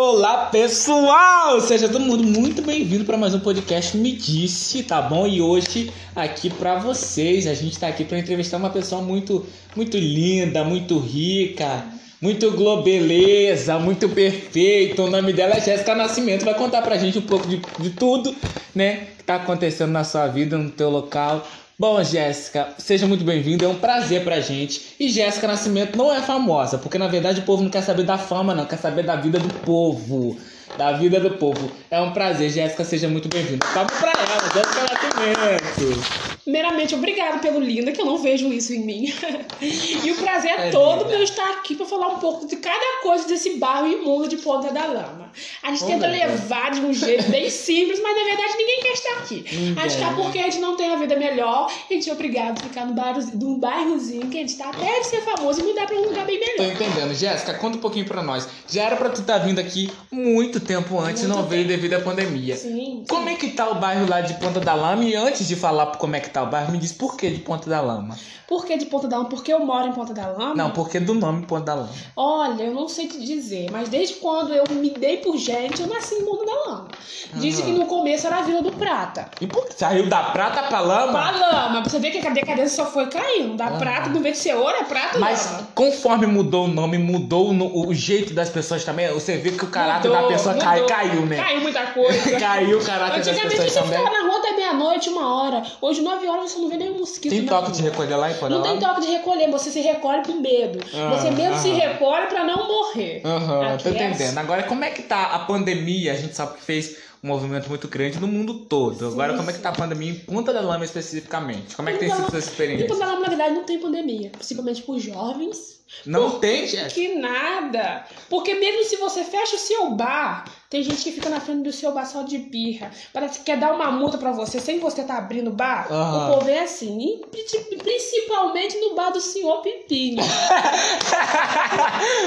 Olá pessoal, seja todo mundo muito bem-vindo para mais um podcast Me Disse, tá bom? E hoje aqui para vocês, a gente tá aqui para entrevistar uma pessoa muito, muito linda, muito rica, muito globeleza, muito perfeita. O nome dela é Jéssica Nascimento, vai contar pra gente um pouco de, de tudo, né, que tá acontecendo na sua vida, no teu local. Bom, Jéssica, seja muito bem-vinda, é um prazer pra gente. E Jéssica Nascimento não é famosa, porque na verdade o povo não quer saber da fama, não, quer saber da vida do povo. Da vida do povo. É um prazer, Jéssica, seja muito bem-vinda. Palma pra ela, Jéssica Nascimento. Primeiramente, obrigado pelo lindo, que eu não vejo isso em mim. e o prazer é, É todo linda. meu estar aqui para falar um pouco de cada coisa desse barro imundo de Ponta da Lama. A gente Oh, tenta levar de um jeito bem simples, mas na verdade ninguém quer estar aqui. A gente tá Ninguém. porque a gente não tem a vida melhor, a gente é obrigado a ficar no bairro, num bairrozinho que a gente tá até de ser famoso e mudar pra um lugar bem Tô melhor. entendendo. Jéssica, conta um pouquinho pra nós. Já era pra tu estar vindo aqui muito tempo antes, Muito não veio tempo. devido à pandemia. Sim. Como é que tá o bairro lá de Ponta da Lama? E antes de falar como é que tá o bairro, me diz por que de Ponta da Lama? Por que de Ponta da Lama? Porque eu moro em Ponta da Lama. Não, por que do nome Ponta da Lama? Olha, eu não sei te dizer, mas desde quando eu me dei por gente, eu nasci em Ponta da Lama. Dizem Aham. que no começo era a Vila do Prata. E por que saiu da prata pra lama? Pra lama, pra você ver que a decadência só foi caindo. Da Aham. prata, no vez de ser ouro, é prata Mas lama. conforme mudou o nome, mudou no- o jeito das pessoas também. Você vê que o caráter Mudou, da pessoa cai- caiu, né? Caiu muita coisa. Caiu o caráter das Antigamente a pessoas gente também. ficava na rua até meia-noite, uma hora. Hoje, nove horas, você não vê nenhum mosquito. Tem toque de recolher lá em Ponta Não tem toque de recolher, você se recolhe por medo. Ah, você mesmo se recolhe pra não morrer. Aham, tô é entendendo. Agora, como é que tá a pandemia? A gente sabe que fez um movimento muito grande no mundo todo. Agora, como é que tá a pandemia em Ponta da Lama especificamente? Como é que tem sido sua Em Ponta experiência? da Lama, na verdade, não tem pandemia. Principalmente por jovens. Não tem, Jéssica? Que nada. Porque mesmo se você fecha o seu bar, tem gente que fica na frente do seu bar só de birra. Parece que quer dar uma multa pra você sem você estar abrindo o bar. Aham. O povo é assim. E pri- principalmente no bar do senhor Pipinho.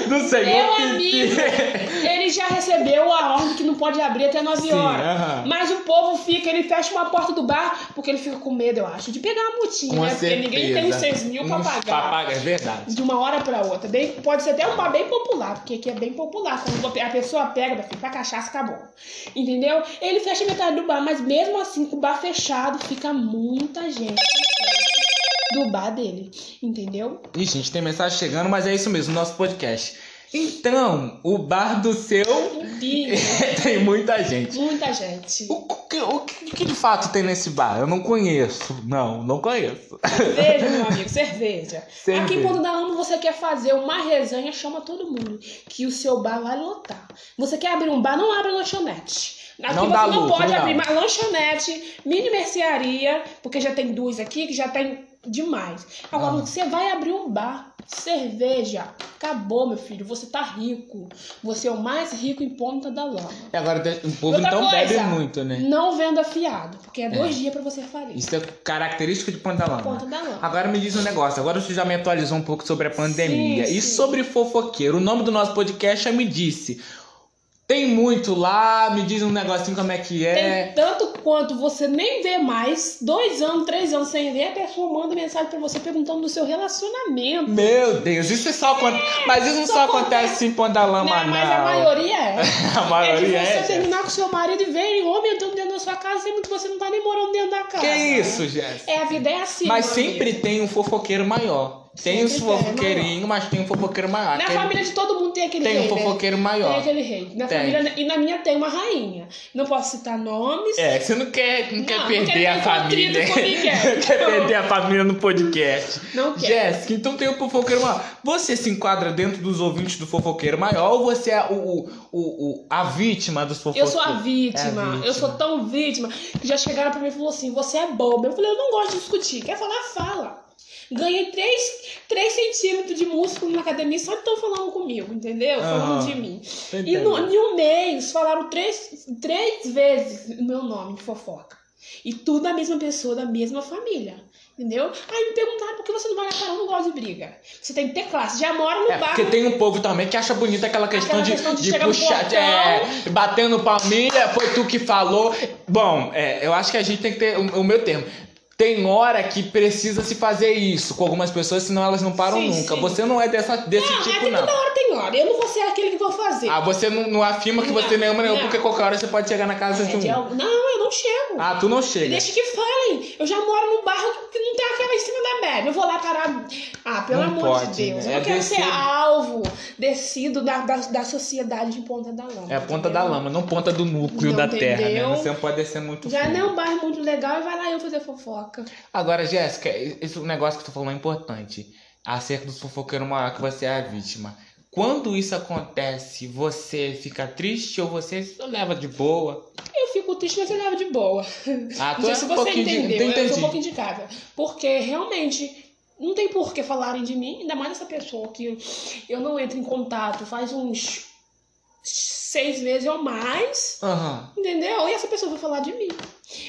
Não sei, Meu amigo, ele já recebeu a ordem que não pode abrir até 9 Sim, horas. aham. Mas o povo fica, ele fecha uma porta do bar porque ele fica com medo, eu acho, de pegar uma multinha, Com né? Porque ninguém tem os 6 mil pra pagar. pra pagar, É verdade. de uma hora pra outra. Bem, pode ser até um bar bem popular, porque aqui é bem popular. Quando a pessoa pega, meu filho, cachaça acabou. Entendeu? Ele fecha metade do bar, mas mesmo assim, com o bar fechado, fica muita gente do bar dele. Entendeu? Ih, gente, tem mensagem chegando, mas é isso mesmo, nosso podcast. Então, o bar do seu Diga, tem muita gente. muita gente. O que, o que, o que de fato tem nesse bar? Eu não conheço. Não, não conheço. Cerveja, meu amigo, cerveja. Cerveja. Aqui em Ponta da Lama você quer fazer uma resenha, chama todo mundo. Que o seu bar vai lotar. Você quer abrir um bar, não abre lanchonete. Aqui Não você não lucro, pode não. abrir mais lanchonete, mini mercearia, porque já tem duas aqui que já tem demais. Agora, Ah. você vai abrir um bar, cerveja. Acabou, meu filho. Você tá rico. Você é o mais rico em Ponta da Lama. E agora o povo Outra então bebe coisa, muito, né? Não venda fiado, porque é dois dias pra você falir. Isso é característico de Ponta da Lama. Ponta da Lama. Agora me diz um negócio. Agora você já me atualizou um pouco sobre a pandemia. Sim, e sim. sobre fofoqueiro. O nome do nosso podcast é Me Disse. Tem muito lá, me diz um negocinho como é que é. Tem tanto quanto você nem vê mais, dois anos, três anos sem ver, a pessoa manda mensagem pra você perguntando do seu relacionamento. Meu Deus, isso é só acontece. Mas isso não só acontece- acontece em Ponta Lama, Né? não. Mas a maioria é. A maioria é de você é. terminar com seu marido e ver homem entrando dentro da sua casa, sendo que você não tá nem morando dentro da casa. Que isso, Jéssica? É, a vida é assim. Mas sempre tem um fofoqueiro maior. Tem os tem, fofoqueirinhos, mas tem um fofoqueiro maior. Na Aquele- família de todo mundo tem aquele Tem rei, um né? fofoqueiro maior. Tem aquele rei. Na Tem. família, e na minha tem uma rainha. Não posso citar nomes. É, você não quer, não quer Não, não perder quero a família. Não quer perder a família no podcast. Não quero. Jéssica, então tem o fofoqueiro maior. Você se enquadra dentro dos ouvintes do fofoqueiro maior ou você é o, o, o, a vítima dos Eu fofoqueiros? sou a vítima. É a vítima. Eu sou tão vítima que já chegaram pra mim e falaram assim: você é boba. Eu falei: eu não gosto de discutir. Quer falar? Fala. Ganhei 3, centímetros de músculo na academia só estão falando comigo, entendeu? Falando de mim. Tô E no, em um mês falaram três, três vezes o meu nome de fofoca. E tudo da mesma pessoa, da mesma família. Entendeu? Aí me perguntaram por que você não vai para eu não gosto de briga. Você tem que ter classe. Já mora no É, porque tem um povo também que acha bonita aquela questão, Aquela de, questão de de puxar, é, batendo palmilha, foi tu que falou. Bom, é, eu acho que a gente tem que ter o, o meu termo. Tem hora que precisa se fazer isso com algumas pessoas, senão elas não param Sim, nunca. sim. Você não é dessa, desse Não, tipo, até não. toda hora tem senhora, eu não vou ser aquele que vou fazer. Ah, você não, não afirma que você Não, não ama nenhum, não. porque qualquer hora você pode chegar na casa de É, um. de algo- Não, eu não chego. Ah, tu não chega. Deixa que falem. Eu já moro num bairro que não tem aquela em cima da média. Eu vou lá parar. Ah, pelo amor pode, de Deus. né? Eu não É quero ser descido. alvo, descido da, da, da sociedade de Ponta da Lama. É a ponta entendeu? da lama, não ponta do núcleo Não, da terra, né? entendeu? Você não pode descer muito Já não é um bairro muito legal e vai lá eu fazer fofoca. Agora, Jéssica, esse negócio que tu falou é importante. Acerca do fofoqueiro maior que você é a vítima. Quando isso acontece, você fica triste ou você leva de boa? Eu fico triste, mas eu levo de boa. Ah, tu é se um você de- entendeu, tu eu sou um pouquinho de casa. Porque realmente não tem por que falarem de mim, ainda mais essa pessoa que eu não entro em contato faz uns seis meses ou mais. Aham. Entendeu? E essa pessoa vai falar de mim.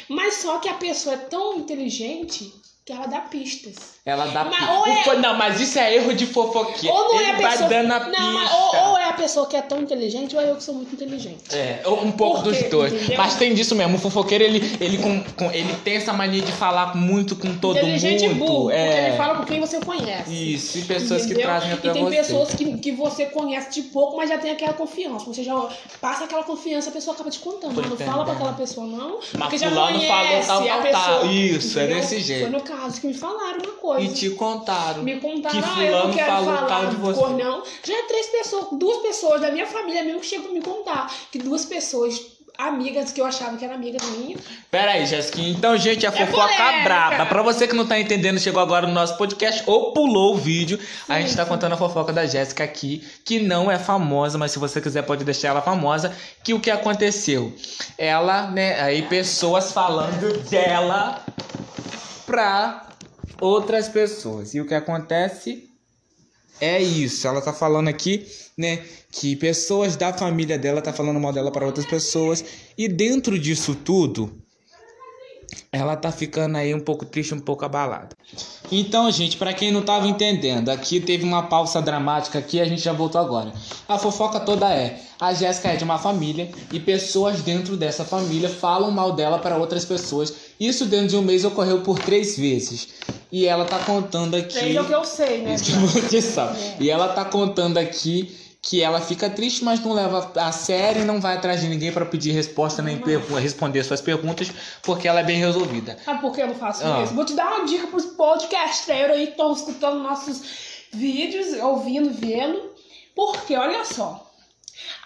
Mas só que a pessoa é tão inteligente que ela dá pistas. Ela dá Mas pi- ou é- Não, mas isso é erro de fofoqueiro. Ou não Ele é a vai pessoa. dando a não, pista. mas ou, ou é a pessoa que é tão inteligente, ou é eu que sou muito inteligente. É, um pouco dos dois. entendeu? Mas tem disso mesmo. O fofoqueiro, ele, ele, com, com- ele tem essa mania de falar muito com todo inteligente mundo. e burro, porque é. ele fala com quem você conhece. Isso, e pessoas que Entendeu? trazem até E tem você. pessoas que, que você conhece de pouco, mas já tem aquela confiança. Você já passa aquela confiança, a pessoa acaba te contando. Tô Não entendendo. fala pra aquela pessoa, não. Mas porque já conhece falou tal, a tal. Isso, é entendeu? desse jeito. Que me falaram uma coisa. E te contaram. Me contaram, que ah, eu não fulano quero falou falar tal de você. cor, não. Já é três pessoas, duas pessoas da minha família mesmo que chegam a me contar. Que duas pessoas, amigas que eu achava que eram amigas minhas. Pera aí, Jéssica. Então, gente, a fofoca polêmica. braba. Pra você que não tá entendendo, chegou agora no nosso podcast ou pulou o vídeo, a gente tá contando a fofoca da Jéssica aqui, que não é famosa, mas se você quiser pode deixar ela famosa, que o que aconteceu? Ela, né, aí pessoas falando dela pra outras pessoas. E o que acontece é isso. Ela tá falando aqui, né, que pessoas da família dela tá falando mal dela para outras pessoas. E dentro disso tudo, ela tá ficando aí um pouco triste, um pouco abalada. Então, gente, pra quem não tava entendendo, aqui teve uma pausa dramática aqui, a gente já voltou agora. A fofoca toda é: a Jéssica é de uma família e pessoas dentro dessa família falam mal dela para outras pessoas. Isso dentro de um mês ocorreu por três vezes. E ela tá contando aqui. Três é o que eu sei, né? Que você sabe. E ela tá contando aqui que ela fica triste, mas não leva a sério e não vai atrás de ninguém pra pedir resposta nem pergu- responder suas perguntas, porque ela é bem resolvida. Sabe por que eu não faço Ah. isso? Vou te dar uma dica pros podcasteiros aí que estão escutando nossos vídeos, ouvindo, vendo. Porque, olha só.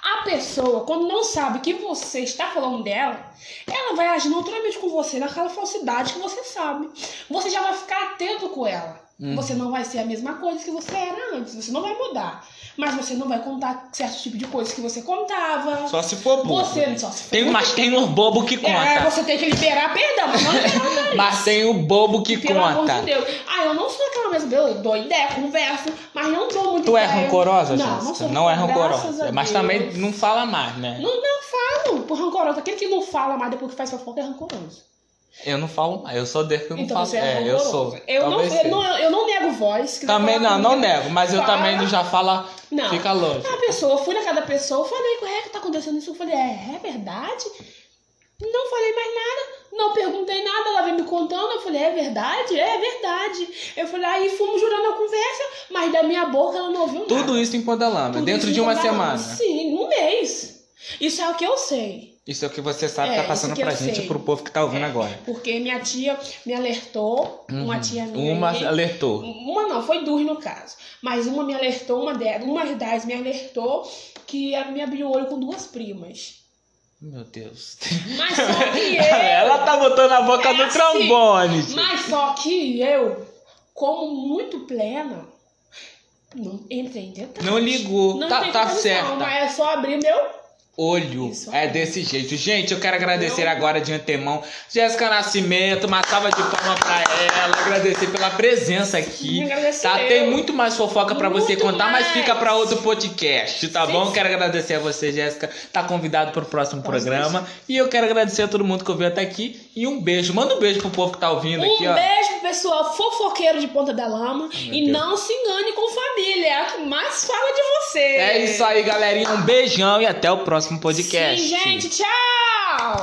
A pessoa, quando não sabe que você está falando dela, ela vai agir naturalmente com você naquela falsidade que você sabe. Você já vai ficar atento com ela. Uhum. Você não vai ser a mesma coisa que você era antes. Você não vai mudar. Mas você não vai contar certo tipo de coisas que você contava. Só se for bobo. Você só se Tem, mas tem um bobo que É, conta. você tem que liberar perdão, mas não liberar nariz. Mas tem o bobo que Pelo amor conta. de Deus. Ah, eu não sou aquela mesma, eu dou ideia, converso, mas não dou muito Tu é ideia. rancorosa, Não, não Jéssica? sou. Não é rancorosa. Mas também não fala mais, né? Não, não falo por rancorosa. Aquele que não fala mais depois que faz fofoca é rancoroso. Eu não falo mais. Eu sou desse que eu não Então falo. você é é, eu sou. Eu não, eu, não, eu não nego voz. que tá Também não, não nego. Mas eu Fala. também não já fala. Não. Fica longe. A pessoa, eu fui na casa da pessoa, eu falei, é que tá acontecendo isso? Eu falei, é, é verdade? Não falei mais nada, não perguntei nada, ela veio me contando, eu falei, é verdade? É verdade. Eu falei, aí fomos jurando a conversa, mas da minha boca ela não ouviu nada. Tudo isso em Ponta Lama, Tudo dentro de uma semana. Sim, um mês. Isso é o que eu sei. Isso é o que você sabe, É, tá passando pra gente sei. e pro povo que tá ouvindo agora. Porque minha tia me alertou, uma tia minha. Uhum. Uma aí- alertou. Uma não, foi duas no caso. Mas uma me alertou, uma delas, uma das me alertou que ela me abriu o olho com duas primas. Meu Deus. Mas só que eu. Ela tá botando a boca É no assim. trombone. gente. Mas só que eu, como muito plena, não entrei em detalhes. Não ligou. Não tá tá certa. Mas é só abrir meu. Olho. É desse jeito. Gente, eu quero agradecer Não. agora de antemão. Jéssica Nascimento, uma salva de palmas pra ela. Agradecer pela presença aqui. Tá? eu. Tem muito mais fofoca pra você contar, mas mais. fica pra outro podcast, tá Sim, bom? sim. Quero agradecer a você, Jéssica. Tá convidado pro próximo Com programa. E eu quero agradecer a todo mundo que ouviu até aqui. E um beijo. Manda um beijo pro povo que tá ouvindo Um aqui, ó. beijo pro pessoal fofoqueiro de Ponta da Lama. e Deus. não se engane com família. É a que mais fala de você. É isso aí, galerinha. Um beijão e até o próximo podcast. Sim, gente. Tchau!